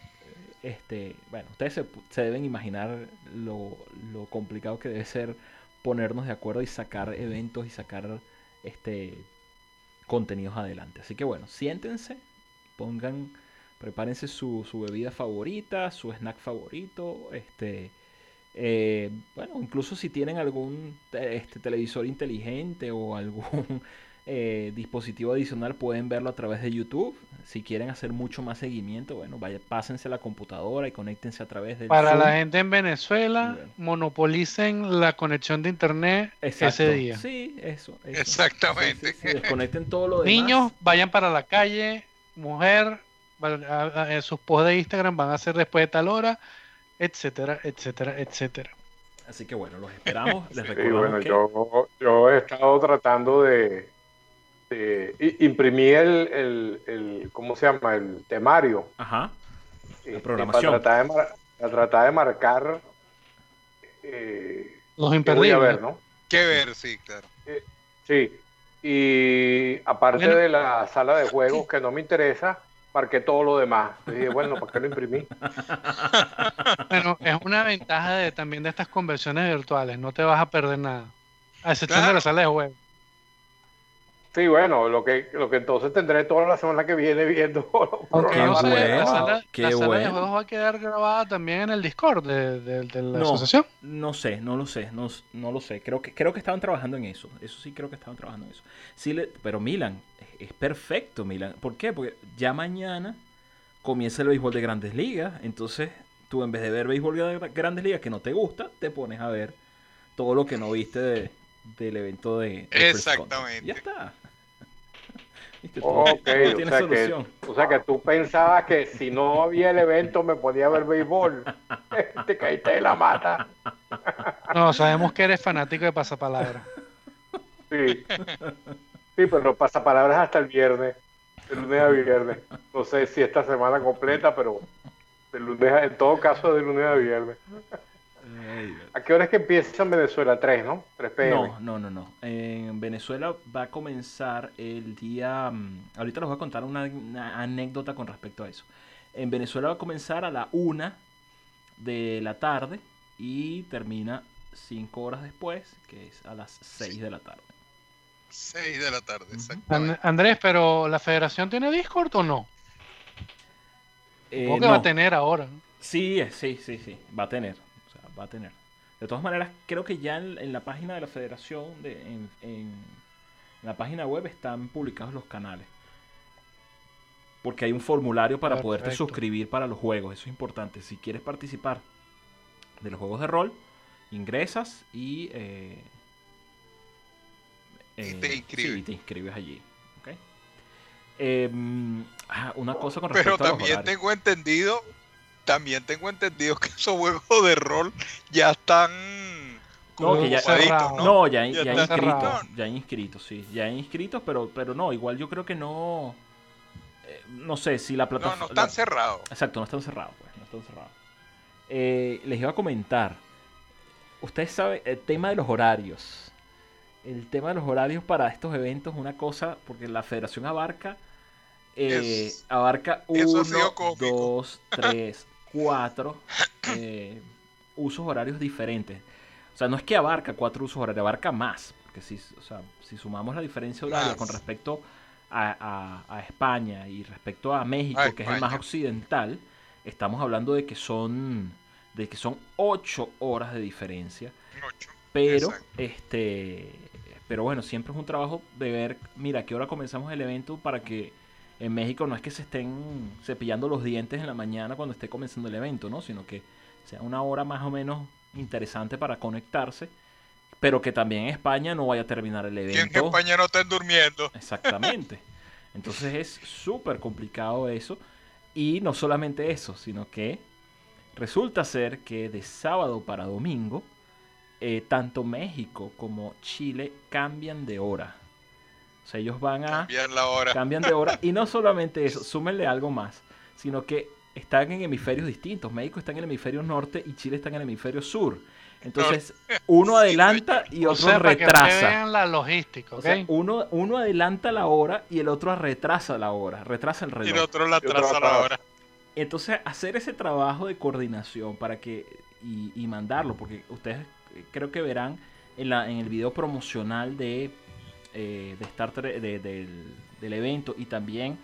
Este, bueno, ustedes se, deben imaginar lo, lo, complicado que debe ser ponernos de acuerdo y sacar eventos y sacar este contenidos adelante. Así que bueno, siéntense, pongan, prepárense su, su bebida favorita, su snack favorito, este eh, bueno, incluso si tienen algún este, televisor inteligente o algún eh, dispositivo adicional, pueden verlo a través de YouTube. Si quieren hacer mucho más seguimiento, bueno, vaya, pásense a la computadora y conéctense a través de Para la gente en Venezuela, monopolicen la conexión de internet ese día. Sí, eso. Exactamente. desconecten todo lo demás. Niños, vayan para la calle. Mujer, sus posts de Instagram van a ser después de tal hora etcétera, etcétera, etcétera. Así que bueno, los esperamos. Les sí, bueno, yo, yo he estado tratando de, imprimir el, el, ¿cómo se llama? El temario. Ajá. La programación. Para tratar de, marcar eh, los imperdibles. Voy a ver, ¿no? Qué ver, sí, claro. Eh, sí. Y aparte de la sala de juegos que no me interesa, marqué todo lo demás. Y dije, bueno, ¿por qué lo imprimí? Bueno, es una ventaja de, también de estas conversiones virtuales, no te vas a perder nada. A excepción de la sala de juego. Sí, bueno, lo que, lo que entonces tendré toda la semana que viene viendo Aunque no sé, la sala, la sala de juegos va a quedar grabada también en el Discord de, la asociación. No sé, no lo sé, no, no, lo sé. Creo que, creo que estaban trabajando en eso. Eso sí creo que estaban trabajando en eso. Sí, le, pero Milan, es perfecto, Milan. ¿Por qué? Porque ya mañana comienza el béisbol de grandes ligas. Entonces, tú en vez de ver béisbol de grandes ligas que no te gusta, te pones a ver todo lo que no viste del evento de... Exactamente. Ya está. Ok, o, sea que, o sea que tú pensabas que si no había el evento me podía ver béisbol. Te caíste de la mata. No, sabemos que eres fanático de pasapalabra. Sí. Sí, pero pasapalabras hasta el viernes, de lunes a viernes. No sé si esta semana completa, pero de lunes en todo caso de lunes a viernes. ¿A qué hora es que empieza en Venezuela? 3, ¿no? 3 pm. No, no, no, no. En Venezuela va a comenzar el día... Mm, ahorita les voy a contar una, anécdota con respecto a eso. En Venezuela va a comenzar a la 1 de la tarde y termina 5 horas después, que es a las 6 de la tarde. 6 de la tarde, exacto. Andrés, pero ¿la federación tiene Discord o no? Eh, ¿Cómo que va a tener ahora? Sí, sí, sí, sí, va a tener va a tener. De todas maneras, creo que ya en, la página de la federación, de, en, la página web están publicados los canales. Porque hay un formulario para poderte suscribir para los juegos. Eso es importante. Si quieres participar de los juegos de rol, ingresas y, eh, eh, te inscribes. te inscribes allí. Em, ah, una cosa con respecto Pero también tengo entendido también tengo entendido que esos juegos de rol ya están no, ya, ¿no? ya, ya, inscritos, ya inscritos, sí, ya inscritos, pero, pero no, igual yo creo que no, eh, no sé si la plataforma... No, no están cerrados. Exacto, no están cerrados, pues, no están cerrados. Eh, les iba a comentar, ustedes saben, el tema de los horarios, el tema de los horarios para estos eventos es una cosa, porque la federación abarca, eh, abarca uno, dos, tres, cuatro eh, usos horarios diferentes. O sea, no es que abarca cuatro usos horarios, abarca más. Porque si, o sea, si sumamos la diferencia horaria con respecto a, España y respecto a México, que es el más occidental, estamos hablando de que son de que son ocho horas de diferencia. Pero, este, pero bueno, siempre es un trabajo de ver, mira, a qué hora comenzamos el evento para que en México no es que se estén cepillando los dientes en la mañana cuando esté comenzando el evento, ¿no? Sino que sea una hora más o menos interesante para conectarse, pero que también en España no vaya a terminar el evento. Que en España no estén durmiendo. Exactamente. Entonces es súper complicado eso. Y no solamente eso, sino que resulta ser que de sábado para domingo, eh, tanto México como Chile cambian de hora. O sea, ellos van a... Cambian la hora. Cambian de hora. Y no solamente eso, súmenle algo más, sino que están en hemisferios distintos. México está en el hemisferio norte y Chile está en el hemisferio sur. Entonces, uno adelanta y otro retrasa. la logística, uno, uno adelanta la hora y el otro retrasa la hora, retrasa el reloj. Y el otro la atrasa la hora. Entonces, hacer ese trabajo de coordinación para que y, mandarlo, porque ustedes creo que verán en, la, en el video promocional de eh, de Star del, evento y también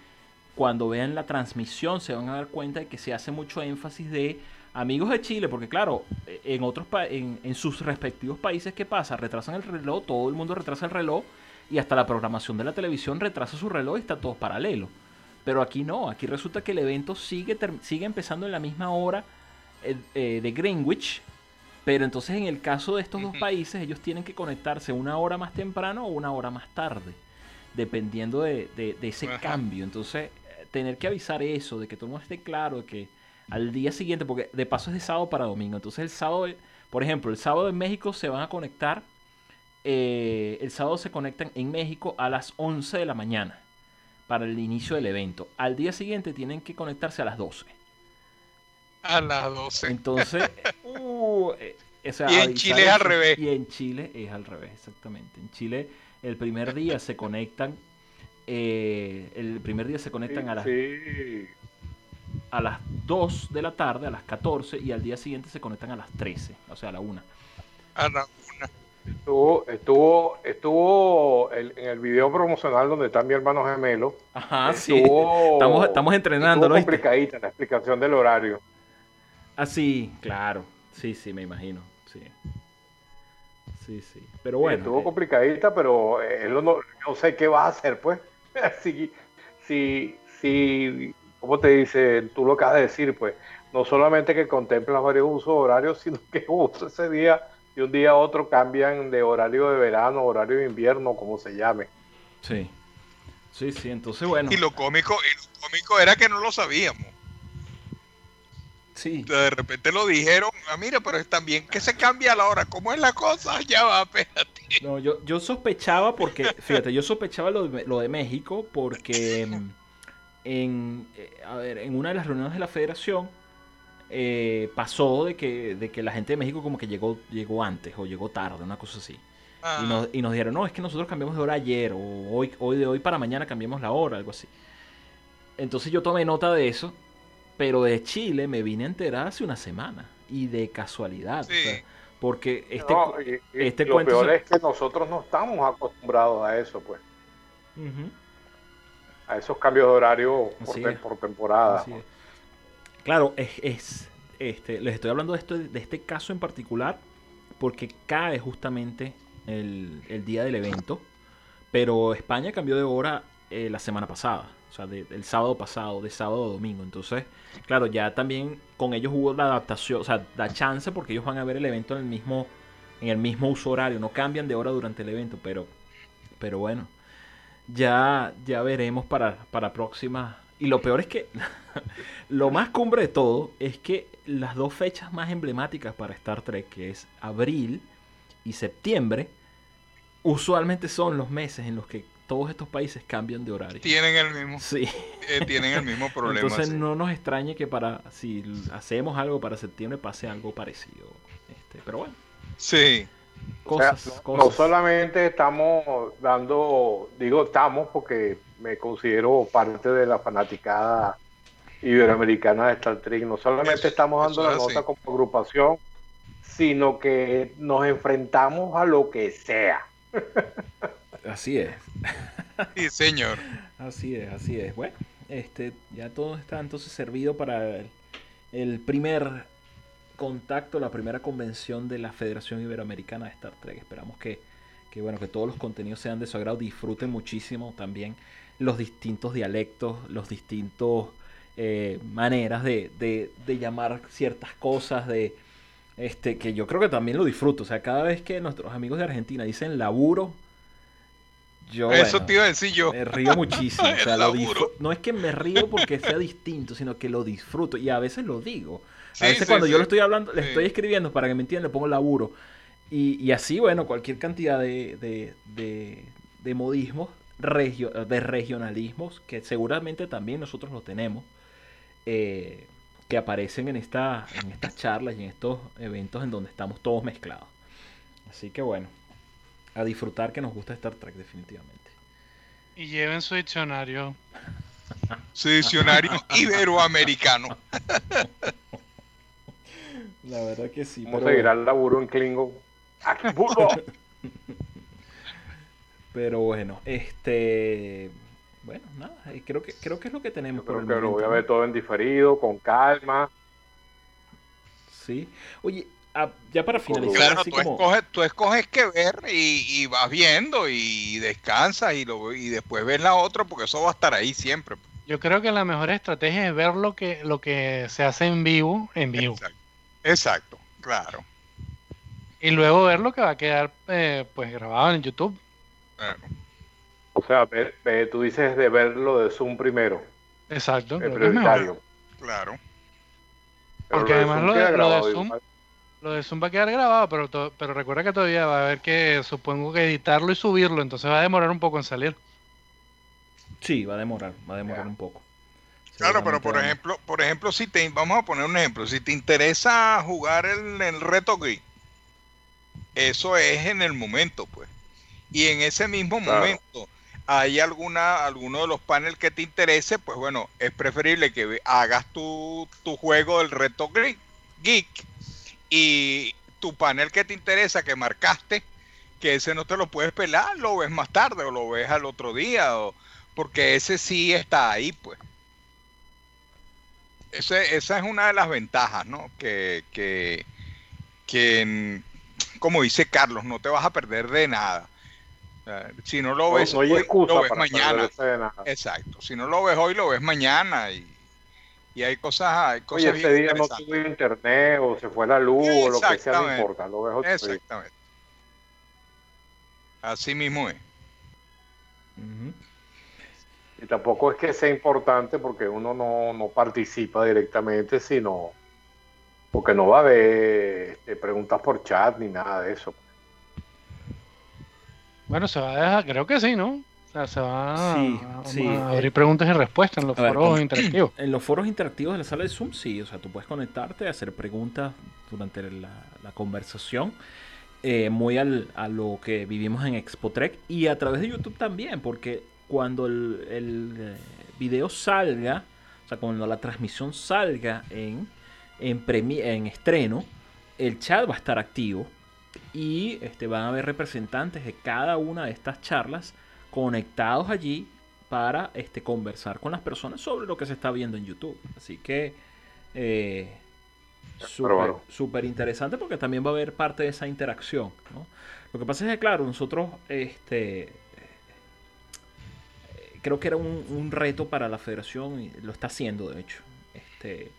cuando vean la transmisión se van a dar cuenta de que se hace mucho énfasis de amigos de Chile, porque claro, en otros en, en sus respectivos países, ¿qué pasa? Retrasan el reloj, todo el mundo retrasa el reloj y hasta la programación de la televisión retrasa su reloj y está todo paralelo. Pero aquí no, aquí resulta que el evento sigue, sigue empezando en la misma hora eh, eh, de Greenwich pero entonces en el caso de estos dos países, ellos tienen que conectarse una hora más temprano o una hora más tarde, dependiendo de, ese cambio. Entonces, tener que avisar eso, de que todo el mundo esté claro, de que al día siguiente, porque de paso es de sábado para domingo, entonces el sábado, por ejemplo, el sábado en México se van a conectar, eh, el sábado se conectan en México a las 11 de la mañana para el inicio del evento. Al día siguiente tienen que conectarse a las 12. A las 12. Entonces, eh, y en Chile es al revés. Y en Chile es al revés, exactamente. En Chile el primer día se conectan, eh, el primer día se conectan a las, a las 2 de la tarde, a las 14, y al día siguiente se conectan a las 13, o sea, a la 1. A la 1. Estuvo, estuvo, estuvo en el video promocional donde está mi hermano gemelo. Ajá, sí. Estamos, estamos entrenando. Estuvo complicadita la explicación del horario. Ah, sí, claro. Sí, sí, me imagino. Sí. Sí, sí. Pero bueno. estuvo eh, complicadita, pero él no, no, sé qué va a hacer, pues. si, si, si, ¿cómo te dice? Tú lo acabas de decir, pues. No solamente que contemplas varios usos horarios, sino que justo ese día y un día a otro cambian de horario de verano, horario de invierno, como se llame. Sí. Sí, sí, entonces bueno. Y lo cómico, y lo cómico era que no lo sabíamos. Sí. De repente lo dijeron, ah, mira, pero es también que se cambia la hora. ¿Cómo es la cosa? Ya va, espérate. No, yo, yo sospechaba porque, fíjate, yo sospechaba lo de, lo de México porque mm, en, eh, a ver, en una de las reuniones de la federación eh, pasó de que, de que la gente de México como que llegó, llegó antes o llegó tarde, una cosa así. Y, nos, ah. y nos dijeron, no, es que nosotros cambiamos de hora ayer o hoy, hoy de hoy para mañana cambiamos la hora, algo así. Entonces yo tomé nota de eso, pero de Chile me vine a enterar hace una semana y de casualidad. porque este, este lo peor es que nosotros no estamos acostumbrados a eso, pues. A esos cambios de horario por, temporada. Claro, es, es, este, les estoy hablando de, esto, de este caso en particular porque cae justamente el, el día del evento, pero España cambió de hora eh, la semana pasada, o sea, del sábado pasado, de sábado a domingo. Entonces, claro, ya también con ellos hubo la adaptación, o sea, la chance porque ellos van a ver el evento en el mismo, en el mismo uso horario, no cambian de hora durante el evento, pero, pero bueno, ya, ya veremos para, para próxima. Y lo peor es que lo más cumbre de todo es que las dos fechas más emblemáticas para Star Trek, que es abril y septiembre, usualmente son los meses en los que todos estos países cambian de horario. Tienen el mismo. Sí. Eh, tienen el mismo problema. Entonces no nos extrañe que para si hacemos algo para septiembre pase algo parecido. Este, pero bueno. Sí. Cosas, No solamente estamos dando, digo estamos porque me considero parte de la fanaticada iberoamericana de Star Trek. No solamente estamos dando la nota como agrupación, sino que nos enfrentamos a lo que sea. Así es. Sí, señor. Así es, así es. Bueno, este, ya todo está entonces servido para el, primer contacto, la primera convención de la Federación Iberoamericana de Star Trek. Esperamos que, que, bueno, que todos los contenidos sean de su agrado, disfruten muchísimo también los distintos dialectos, los distintos eh, maneras de, de, de, llamar ciertas cosas, de este, que yo creo que también lo disfruto. O sea, cada vez que nuestros amigos de Argentina dicen laburo, yo, Eso te iba a decir yo. Me río muchísimo. no es que me río porque sea distinto, sino que lo disfruto. Y a veces lo digo. A veces cuando yo lo estoy hablando, le estoy escribiendo para que me entiendan, le pongo laburo. Y, y así, bueno, cualquier cantidad de, de, de, de modismos, regio, de regionalismos, que seguramente también nosotros lo tenemos, eh, que aparecen en, esta, en estas charlas y en estos eventos en donde estamos todos mezclados. Así que bueno, a disfrutar que nos gusta Star Trek definitivamente. Y lleven su diccionario. su diccionario iberoamericano. La verdad que sí. Vamos a seguir al laburo en Klingon. pero bueno, este bueno, nada, eh, creo que creo que es lo que tenemos. creo que lo voy a ver todo en diferido, con calma. Sí. Oye, Ya para finalizar. Claro, tú, escoges, tú escoges qué ver y, vas viendo y descansas y, lo, y después ves la otra porque eso va a estar ahí siempre. Yo creo que la mejor estrategia es ver lo que, lo que se hace en vivo, en vivo. Exacto, claro. Y luego ver lo que va a quedar eh, pues grabado en YouTube. O sea, tú dices de verlo de Zoom primero. Exacto. El prioritario. Claro. Porque además lo de, Zoom, lo de Zoom va a quedar grabado, pero, pero recuerda que todavía va a haber que, supongo que editarlo y subirlo, entonces va a demorar un poco en salir. Sí, va a demorar, va a demorar un poco. Claro, pero por ejemplo, por ejemplo, si te, vamos a poner un ejemplo, si te interesa jugar el, el reto gris, eso es en el momento, pues. Y en ese mismo momento hay alguna, alguno de los paneles que te interese, pues bueno, es preferible que hagas tu, tu juego del reto geek y tu panel que te interesa, que marcaste, que ese no te lo puedes pelar, lo ves más tarde o lo ves al otro día, o, porque ese sí está ahí, pues. Ese, esa es una de las ventajas, ¿no? Que, que, que, como dice Carlos, no te vas a perder de nada. si no lo ves hoy, lo ves mañana. Exacto. Si no lo ves hoy, lo ves mañana y, y hay cosas, hay cosas Oye, ese día no tuvo internet o se fue la luz o lo que sea, no importa, lo Exactamente. Así mismo es. Y tampoco es que sea importante porque uno no, no participa directamente, sino Porque no va a haber este, preguntas por chat ni nada de eso. Bueno, se va a dejar, creo que sí, ¿no? O sea, se va a, abrir preguntas y respuestas en los foros interactivos. En los foros interactivos de la sala de Zoom, sí. O sea, tú puedes conectarte, hacer preguntas durante la, conversación. Eh, muy al, a lo que vivimos en Expotrek y a través de YouTube también, porque cuando el, el eh, video salga, o sea, cuando la transmisión salga en, en, en estreno, el chat va a estar activo y este, van a haber representantes de cada una de estas charlas conectados allí para este, conversar con las personas sobre lo que se está viendo en YouTube. Así que eh, súper interesante porque también va a haber parte de esa interacción. Lo que pasa es que, claro, nosotros este, eh, creo que era un, reto para la federación y lo está haciendo, de hecho, este,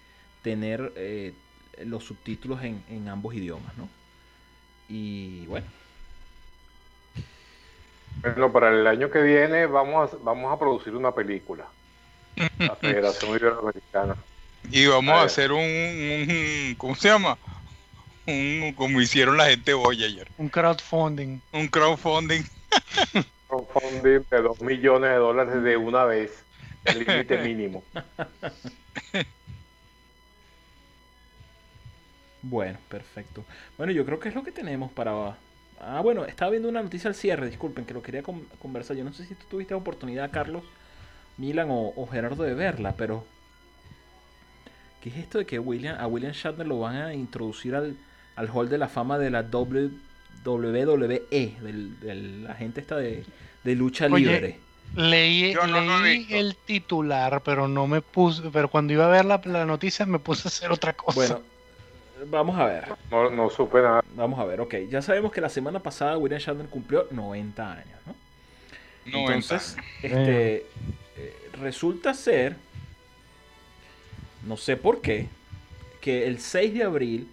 tener eh, los subtítulos en, en ambos idiomas. ¿no? Y bueno. Bueno, para el año que viene vamos a, vamos a producir una película. La Federación Iberoamericana. Y vamos a, hacer un, ¿cómo se llama? Un, como hicieron la gente hoy ayer. Un crowdfunding. Un crowdfunding. crowdfunding de 2 millones de dólares de una vez. El límite mínimo. Bueno, perfecto. Bueno, yo creo que es lo que tenemos para... Ah, bueno, estaba viendo una noticia al cierre, disculpen, que lo quería conversar. Yo no sé si tú tuviste oportunidad, Carlos, Milan o, Gerardo, de verla, pero... ¿Qué es esto de que William, a William Shatner lo van a introducir al, al hall de la fama de la WWE, del, del, la gente esta de, lucha libre? Leí, el titular, pero no me puse, pero cuando iba a ver la, la, noticia me puse a hacer otra cosa. Bueno, Vamos a ver. No, no supe nada. Vamos a ver, ok. Ya sabemos que la semana pasada William Shatner cumplió 90 años, ¿no? 90. Entonces, este, eh, resulta ser, no sé por qué, que el 6 de abril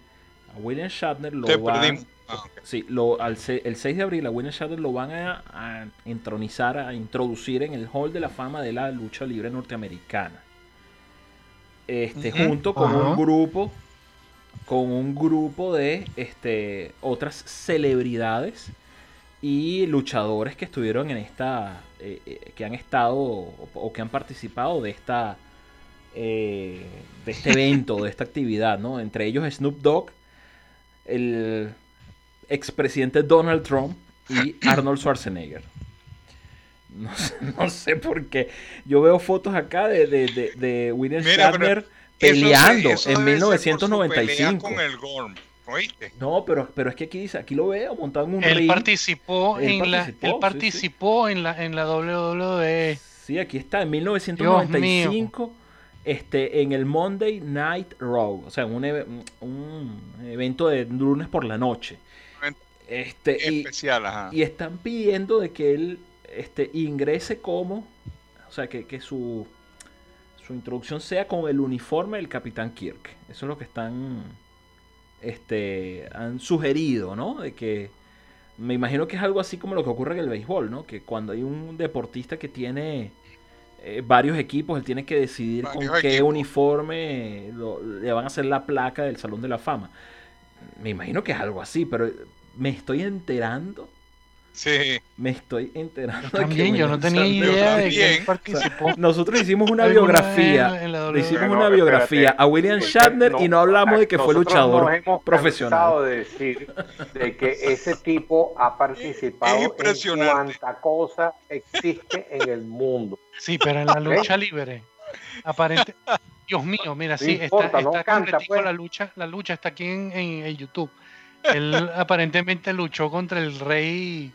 a William Shatner lo van... Ah, sí, lo, al, el 6 de abril a William Shatner lo van a, entronizar, a introducir en el Hall de la Fama de la lucha libre norteamericana. Este, junto con un grupo con un grupo de este, otras celebridades y luchadores que estuvieron en esta, eh, eh, que han estado o, que han participado de esta, eh, de este evento, de esta actividad, ¿no? Entre ellos Snoop Dogg, el expresidente Donald Trump y Arnold Schwarzenegger. No sé, por qué. Yo veo fotos acá de, de, William Shatner peleando en 1995. Con el Gorm, no, pero, pero es que aquí dice, aquí lo veo montado en un él Participó en la, él participó en la en la WWE. Sí, aquí está, en 1995, este, en el Monday Night Raw, o sea, un, un evento de lunes por la noche. Este, y, especial, ajá. Y están pidiendo de que él este, ingrese como, o sea, que, que su su introducción sea con el uniforme del Capitán Kirk. Eso es lo que están, este, han sugerido, ¿no? De que me imagino que es algo así como lo que ocurre en el béisbol, ¿no? Que cuando hay un deportista que tiene eh, varios equipos, él tiene que decidir con qué uniforme le van a hacer la placa del Salón de la Fama. Me imagino que es algo así, pero me estoy enterando Sí. Me estoy enterando. también, yo no tenía idea de que participó. nosotros hicimos una biografía. hicimos una biografía a William Shatner y no hablamos de que fue luchador nos hemos profesional. de decir de que ese tipo ha participado en cuanta cosa existe en el mundo. Sí, pero en la lucha libre. Aparente. Dios mío, mira, sí, está, está pues. la lucha, la lucha está aquí en, en YouTube. Él aparentemente luchó contra el rey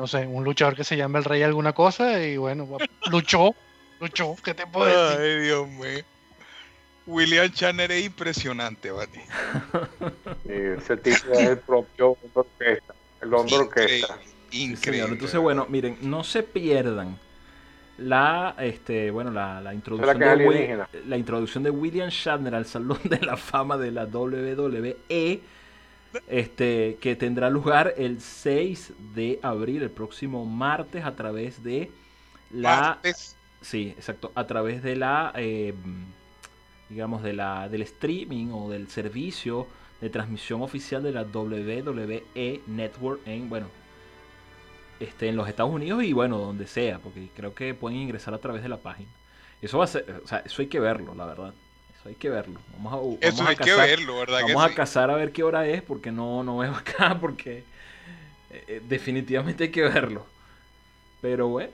no sé, un luchador que se llama el Rey alguna cosa y bueno, luchó, luchó, ¿qué te puedo decir? Ay, Dios mío. William Channer es impresionante, Bati. ese tipo es el propio orquesta, el hombre orquesta. Increíble. Entonces, bueno, miren, no se pierdan la este bueno la, la introducción de la introducción de William Shatner al salón de la fama de la WWE este, que tendrá lugar el 6 de abril, el próximo martes, a través de la... Sí, exacto, a través de la... Eh, digamos, de la, del streaming o del servicio de transmisión oficial de la WWE Network en, bueno, este, en los Estados Unidos y bueno, donde sea, porque creo que pueden ingresar a través de la página. Eso va a ser, o sea, eso hay que verlo, la verdad. Eso hay que verlo. Vamos a, eso hay que verlo, ¿verdad? Vamos a cazar a ver qué hora es, porque no, no veo acá, porque eh, eh, definitivamente hay que verlo. Pero bueno,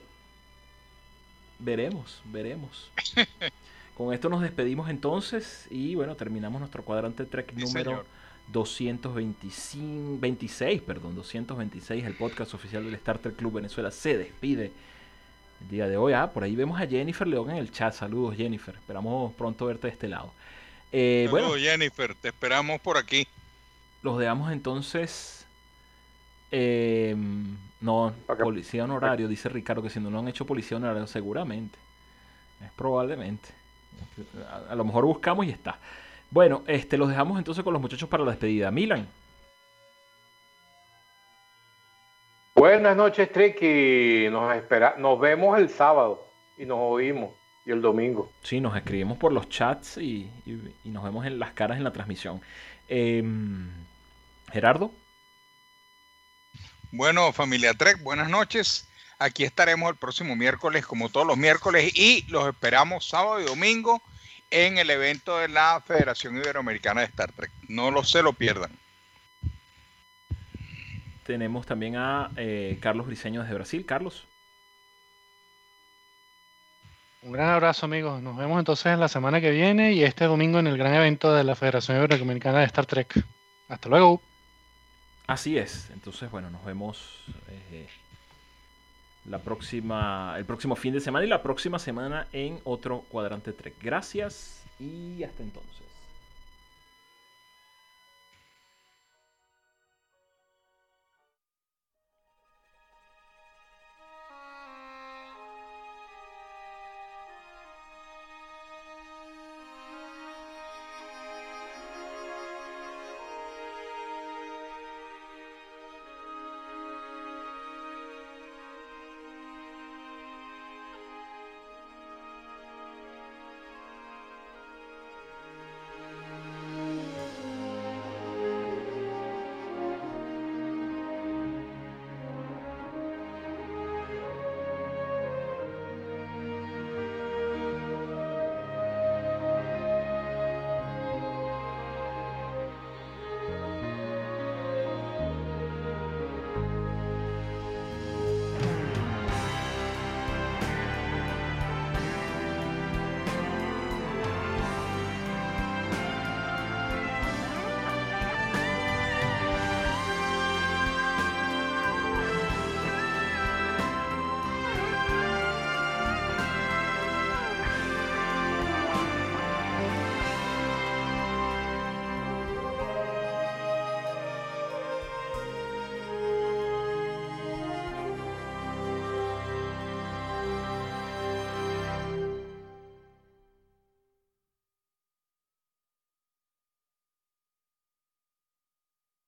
veremos, veremos. Con esto nos despedimos entonces y bueno, terminamos nuestro cuadrante Trek número 226, perdón, 226, el podcast oficial del Starter Club Venezuela se despide el día de hoy. Ah, por ahí vemos a Jennifer León en el chat. Saludos, Jennifer. Esperamos pronto verte de este lado. Eh, Saludos, bueno, Jennifer. Te esperamos por aquí. Los dejamos entonces. Em, no, policía honorario, dice Ricardo, que si no lo han hecho policía honorario, seguramente. Es probablemente. A, a lo mejor buscamos y está. Bueno, este, los dejamos entonces con los muchachos para la despedida. Milan. Buenas noches, Tricky. Nos, espera, nos vemos el sábado y nos oímos. Y el domingo. Sí, nos escribimos por los chats y, nos vemos en las caras en la transmisión. Em, Gerardo. Bueno, familia Trek, buenas noches. Aquí estaremos el próximo miércoles, como todos los miércoles, y los esperamos sábado y domingo en el evento de la Federación Iberoamericana de Star Trek. No lo se lo pierdan. Tenemos también a eh, Carlos Briseño desde Brasil. Carlos. Un gran abrazo amigos. Nos vemos entonces la semana que viene y este domingo en el gran evento de la Federación Iberoamericana de Star Trek. Hasta luego. Así es. Entonces, bueno, nos vemos eh, la próxima, el próximo fin de semana y la próxima semana en otro cuadrante Trek. Gracias y hasta entonces.